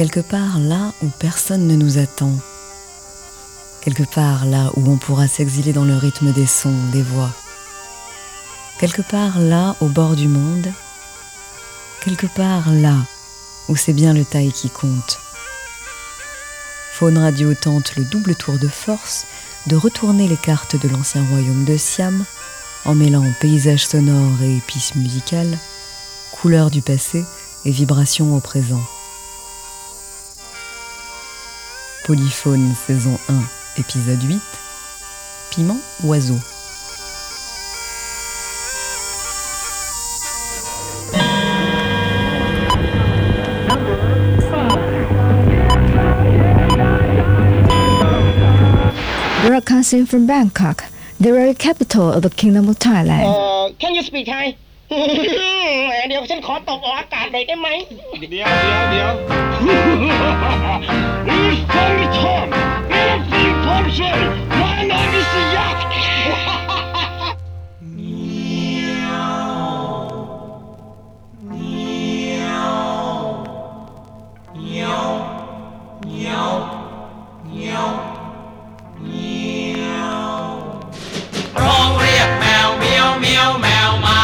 quelque part là où personne ne nous attend, quelque part là où on pourra s'exiler dans le rythme des sons, des voix, quelque part là au bord du monde, quelque part là où c'est bien le taille qui compte. Faune Radio tente le double tour de force de retourner les cartes de l'ancien royaume de Siam en mêlant paysage sonore et épices musicales, couleurs du passé et vibrations au présent. Polyphone saison 1 épisode 8 Piment oiseau Broadcasting from Bangkok, the very capital of the Kingdom of Thailand. Uh, can you speak Thai เดี๋ยวฉันขอตกออกอากาศหน่อยได้ไหม เดี๋ยวเดี๋ยวเดี๋ยว Who's from Tom? Anything from Shay? My name is Yak. ร้องเรียกแมวเมียวเมียวแมวมา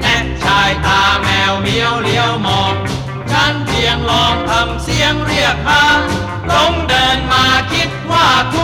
แนะชายตาแมวเมียวเลี้ยวมอง ฉันเพียงลองทำเสียงเรียกหา ลงเดินมาคิดว่าถู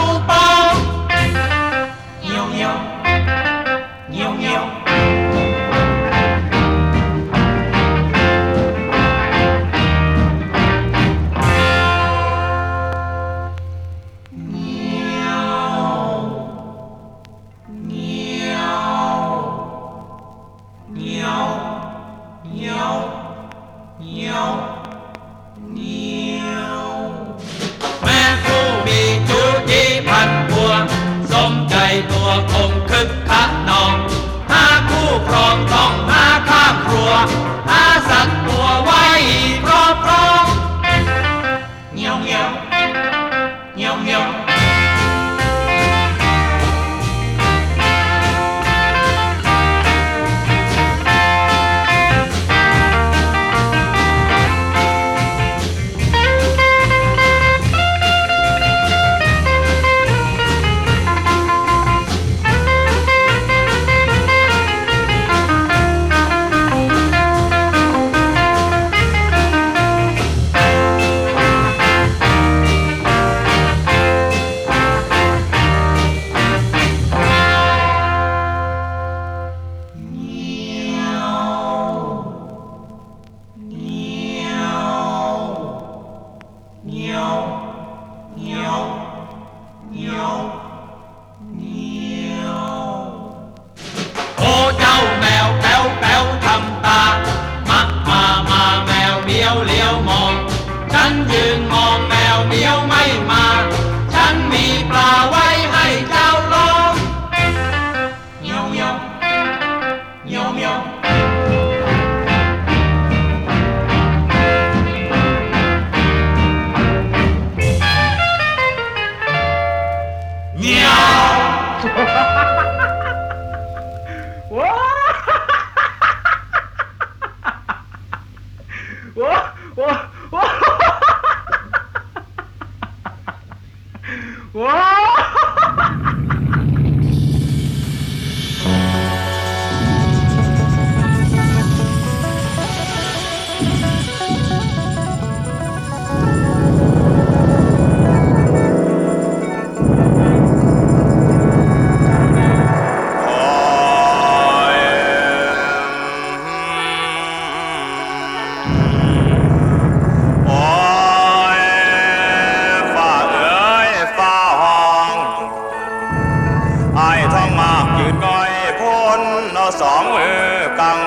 สองมือกัง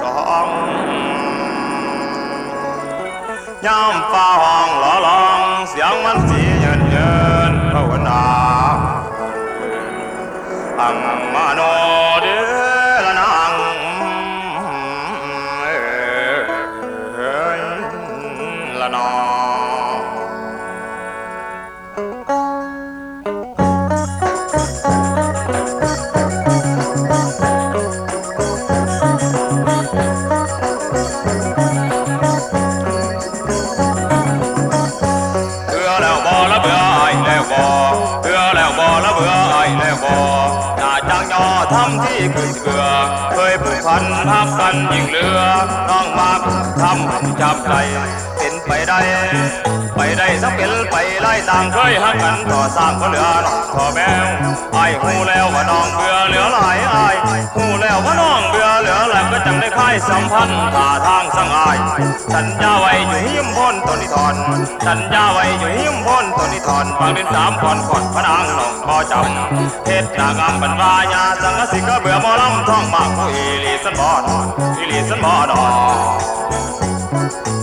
สองย่ำฟ้าห้องหล่อลองเสียงมันสีเยินเยินภาวนาอังมาโน จับใจเป็นไปได้ ไปได้สักเป็นไปไล่ต่างเคยหักกันต่อสร้างก็เหลือน้องต่อแมวไอ้หูแล้วว่าน้องเบื่อเหลือหลายไอ้หูแล้วว่าน้องเบื่อเหลือหลายก็จังได้ค่ายสัมพันธ์ท่าทางสังอายสัญญาไว้อยู่หิมพ้นตนนิทอนสัญญาไว้อยู่หิมพ้นตนนิทอนฟังดินสามก่อนก่อนพระนางหลอกบ่จำเทศนางามบรรวายาสังสิก็เบื่อมอลำท่องมากผู้อีลีสันบ่ดอนอีลีสันบ่ดอ น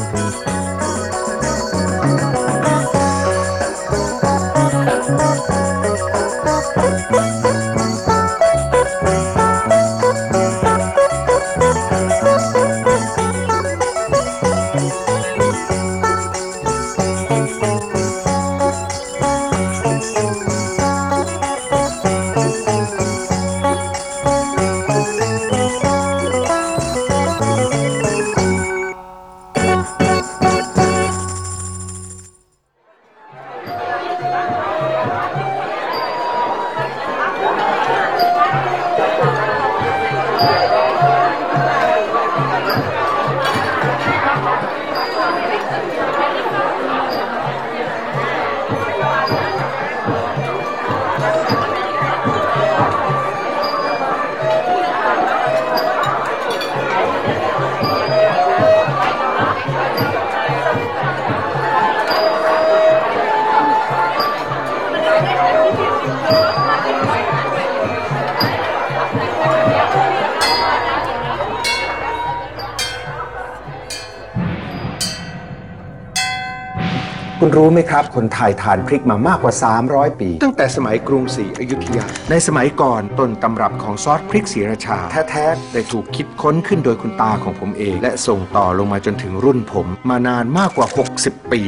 คุณรู้ไหมครับ คนไทยทานพริกมามากกว่า 300 ปี ตั้งแต่สมัยกรุงศรีอยุธยา ในสมัยก่อนต้นตำรับของซอสพริกศรีราชา แท้ๆได้ถูกคิดค้นขึ้นโดยคุณตาของผมเอง และส่งต่อลงมาจนถึงรุ่นผมมานานมากกว่า 60 ปี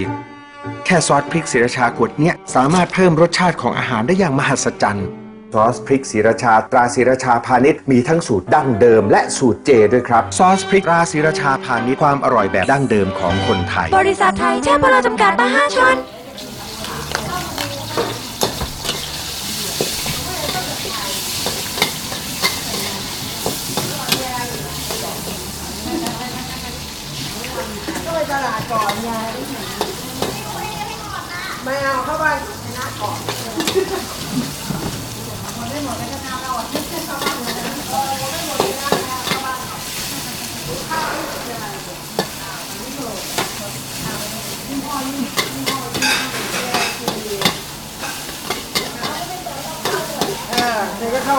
แค่ซอสพริกศรีราชาขวดเนี้ยสามารถเพิ่มรสชาติของอาหารได้อย่างมหัศจรรย์ ซอสพริกศรีราชาตราศรีราชาพาณิชย์มีทั้งสูตรดั้งเดิมและสูตรเจด้วยครับ ซอสพริกตราศรีราชาพาณิชย์ความอร่อยแบบดั้งเดิมของคนไทย บริษัทไทยเช่พเราจำกัดมา5ช้อน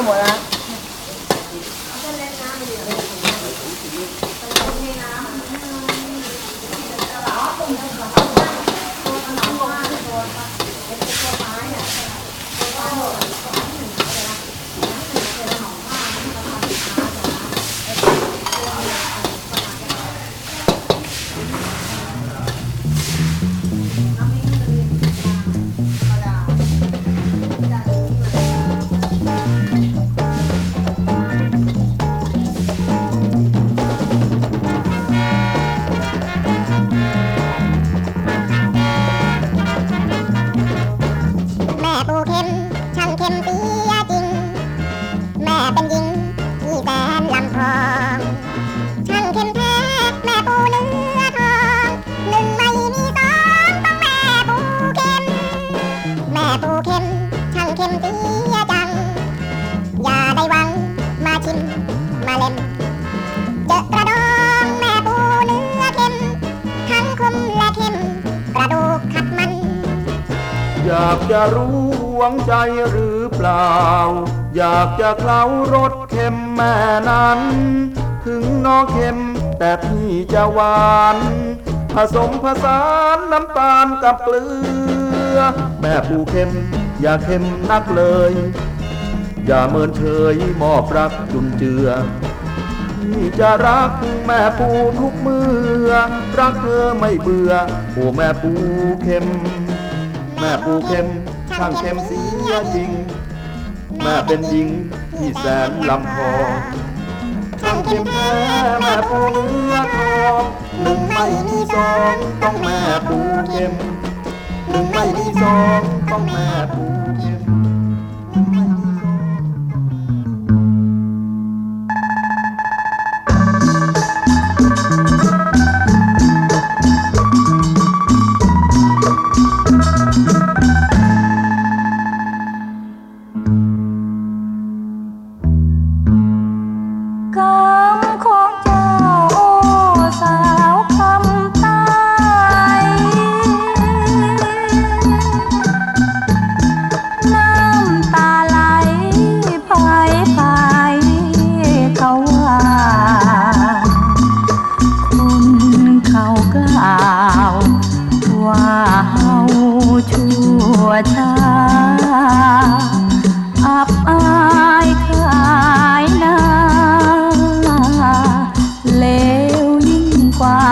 แเข็มเปียจัง อย่าได้หวังมาชิมมาเล่มเจอกระดองแม่ปูเนื้อเข็ม ทั้งคมและเข็ม กระดูกขัดมัน อยากจะรู้หวงใจหรือเปล่า อยากจะเคล้ารสเค็มแม่นั้น ถึงน้องเค็มแต่พี่จะหวานผสมผสานน้ำตาลกับเกลือ แม่ปูเค็ม อย่าเค็มนักเลย อย่าเมินเฉยมอบรักจุนเจือพี่จะรักแม่ปูทุกเมื่อรักเธอไม่เบื่อโอ้แม่ปูเค็ม แม่ปูเค็มช่างเค็มเสียจริง แม่เป็นหญิงที่แสนลำพองช่างเค็มแท้แม่ปูเนื้อทองหนึ่งไม่มีสองต้องแม่ปูเค็ม หนึ่งไม่มีสองต้องมาปูเกว่า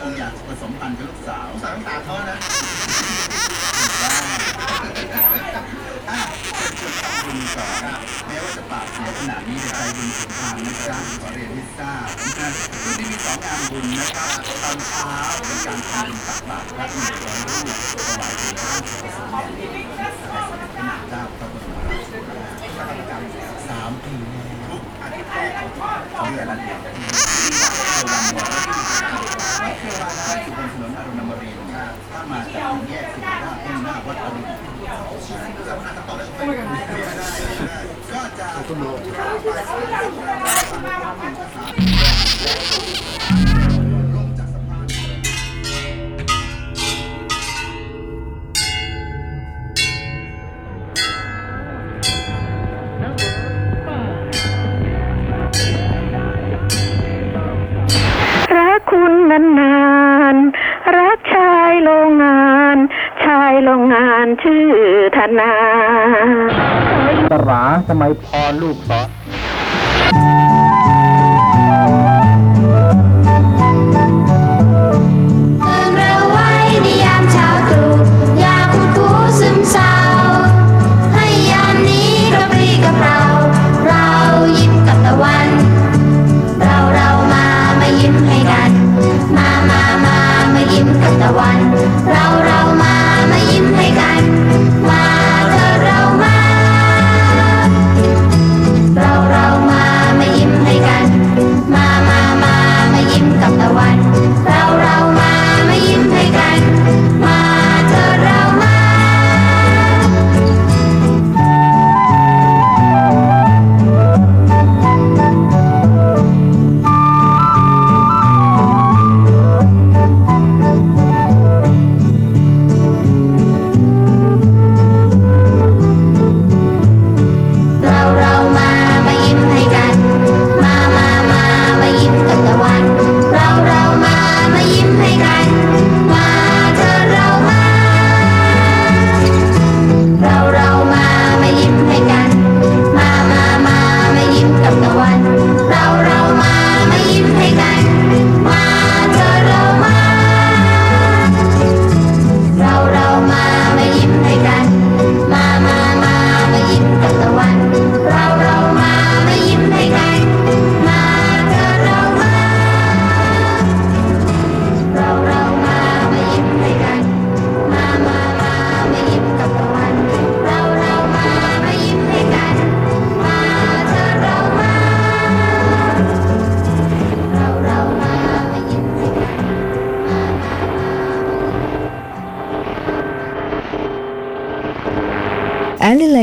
คงอยากผสมพันธุ์กับลูกสาวสาวตาเขานะบุญก่อนแม้ว่าจะปากเสียขนาดนี้แต่ใจบุญสุนทานนะจ๊ะขอเรียนให้ทราบนะรุ่นนี้มีสองงานบุญนะครับตอนเช้าเป็นการทำบุญตักบาตรพระหนึ่งร้อยรูปถวายเป็นพระราชกุศลแด่ในสมเด็จพระนางเจ้าพระบรมราชินีนารสามปีทุกอาทิตย์แรกของเดือนละเดือน ก็จะายโรงงาน ชายโรงงานชื่อธนา ตราสมัยพรลูกสอน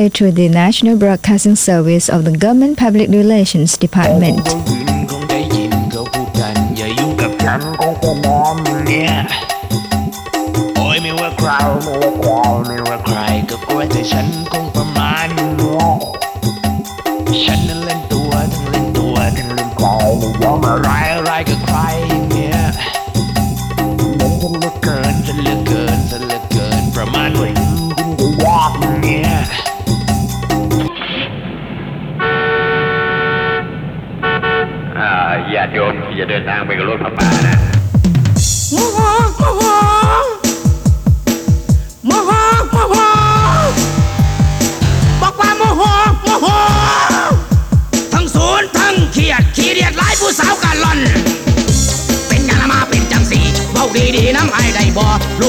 to the National Broadcasting Service of the Government Public Relations Department. ค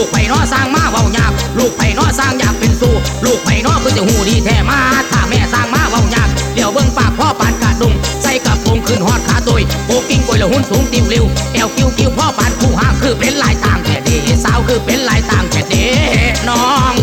ลูกไผ่นอสร้างมาเว้ายากลูกไผ่นอสร้างอยากเป็นสู้ลูกไผ่นอคือจะหูดีแท้มาถ้าแม่สร้างมาเว้ายากเดี๋ยวเบิ่งปากพ่อปานกาดดุงใส่กับปงขึ้นหอดขาตุยโปกิ้งกวยละหุ่นสูงติวเร็วแอวกิ้วกิ้วพ่อปานคู่ห้างคือเป็นลายต่างแค่เดสาวคือเป็นลายต่างแค่เดน้อง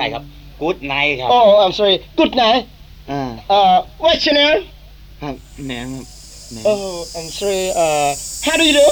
ช่ครับกู๊ดไนท์ครับ Oh I'm sorry Good night อ่า uh What's your name ครับแหนมครับแหนม Oh I'm sorry uh How do you do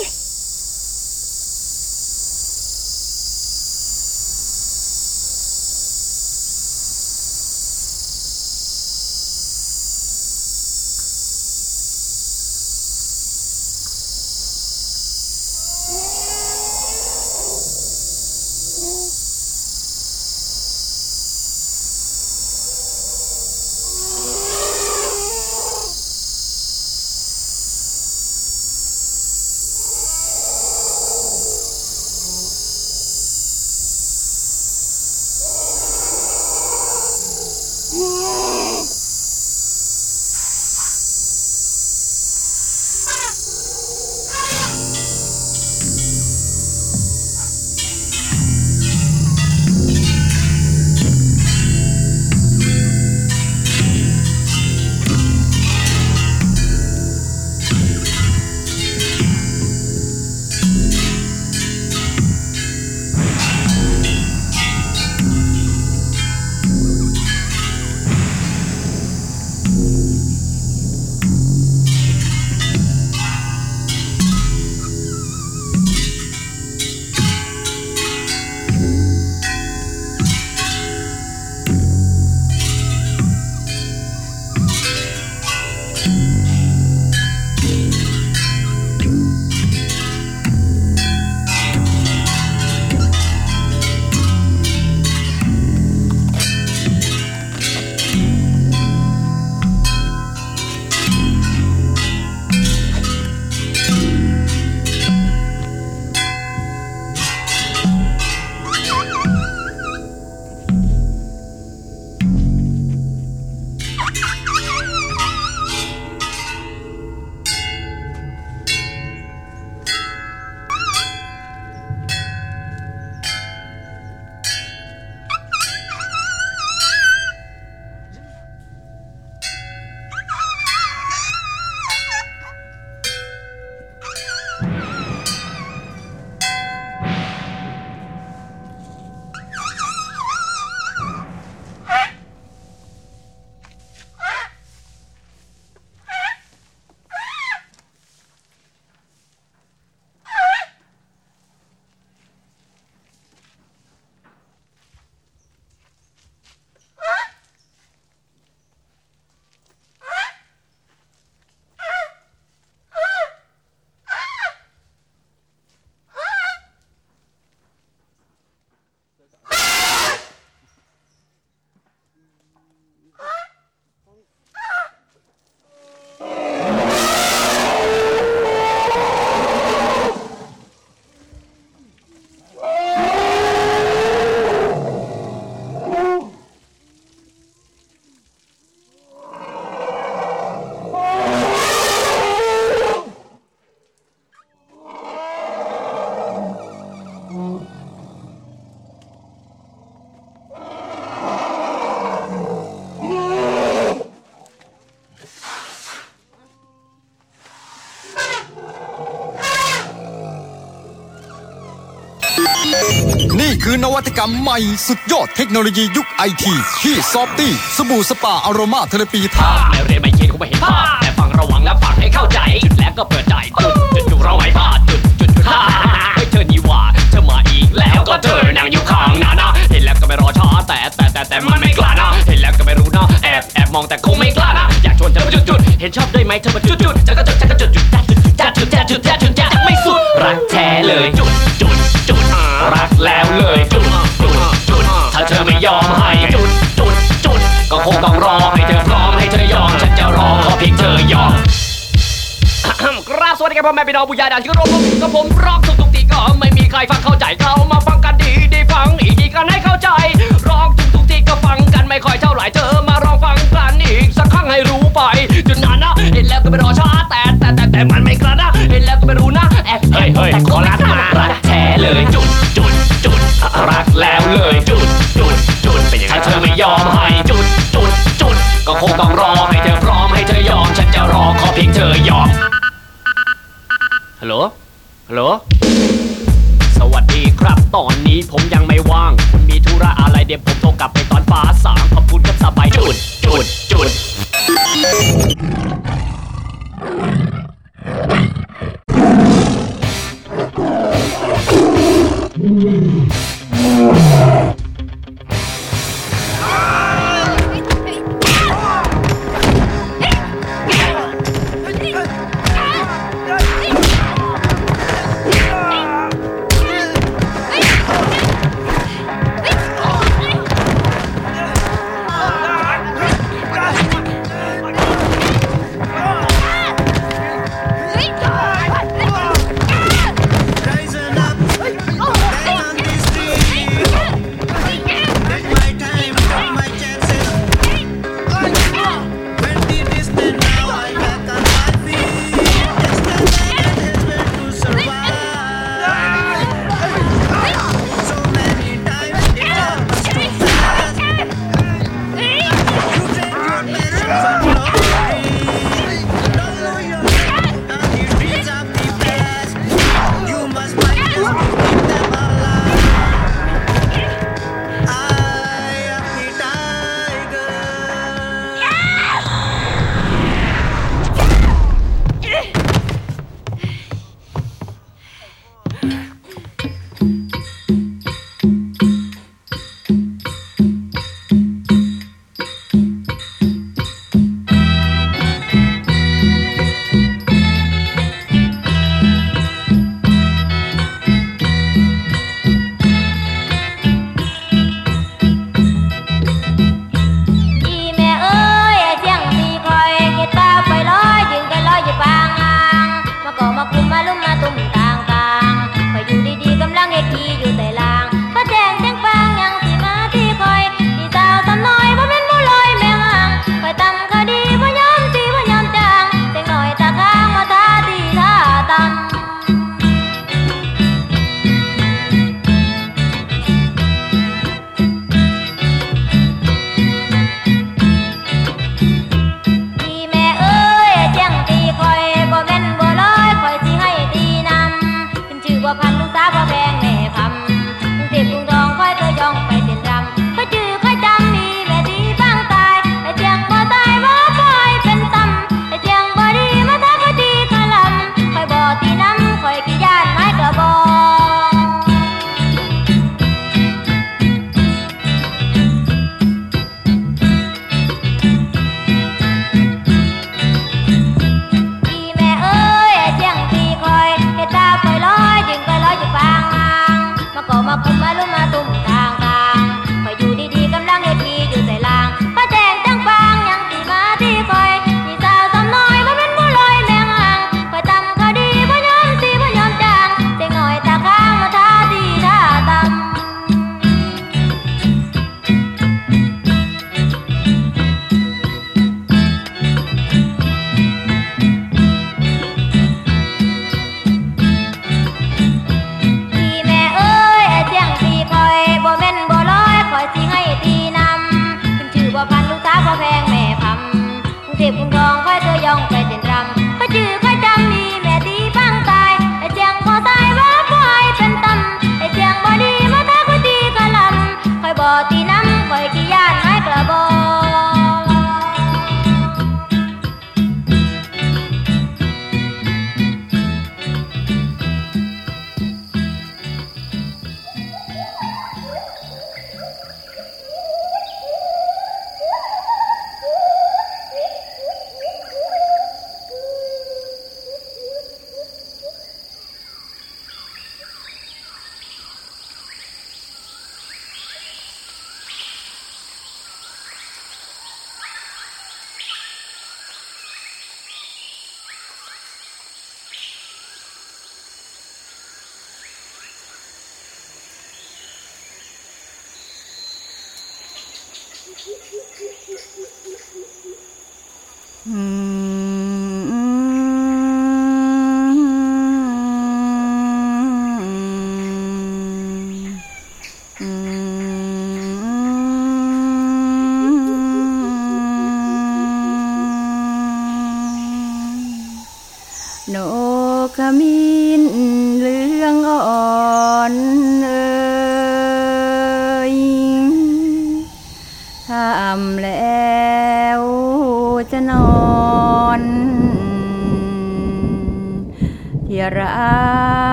นี่คือนวัตกรรมใหม่สุดยอดเทคโนโลยียุคไอทีที่ซอฟตี้สบู่สปาอโรมาเทเลปีทาไม่เรียนไม่เขียนคงไม่เห็นภาพแต่ฟังระวังและฟังให้เข้าใจจุดแล้วก็เปิดใจจุดจุดจุดเราไม่พลาดจุดจุดจุดฮ่าเฮ้เธอนี่ว่าเธอมาอีกแล้วก็เธอนั่งอยู่ข้างนานะเห็นแล้วก็ไม่รอช้าแต่แต่แต่แต่มันไม่กล้านะเห็นแล้วก็ไม่รู้นะแอบแอบมองแต่คงไม่กล้านะอยากชวนเธอมาจุดจุดเห็นชอบได้ไหมเธอมาจุดจุดจะก็จุดจะก็จุดจุดจ้าจุดจ้าจุดจ้าจุดจ้าจุดจ้าไม่สุดรักแท้เลยจุดจุดจุด รักแล้วเลยจุดจุดจุดถ้าเธอไม่ยอมให้จุดจุดจุดก็คงต้องรอให้เธอพร้อมให้เธอยอมฉันจะรอขอเพียงเธอยอมกราบสวัสดีครับพ่อแม่พี่น้องผู้ใหญ่ด่านที่เคารพผมกับผมร้องทุกทุกทีก็ไม่มีใครฟังเข้าใจเขามาฟังกันดีดีฟังอีกทีกันให้เข้าใจร้องทุกทุกทีก็ฟังกันไม่ค่อยเท่าไหร่เธอมาลองฟังกันอีกสักครั้งให้รู้ไปจุดนั้นนะเห็นแล้วก็ไม่รอ ลับไปตอนฟ้าสางขอบคุณครับส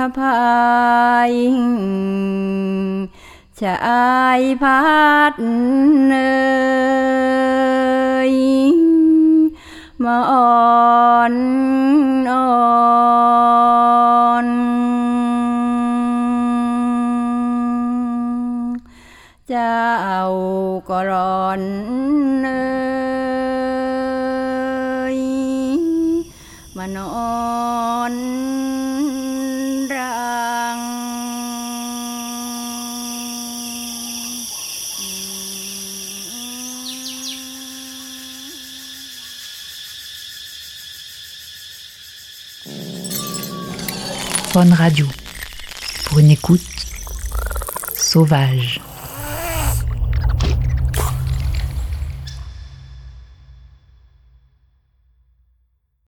พะพายชายพัดเนยมาอ่อนอ่อนเจ้าก็ร้อนเนย Radio. Pour une écoute sauvage.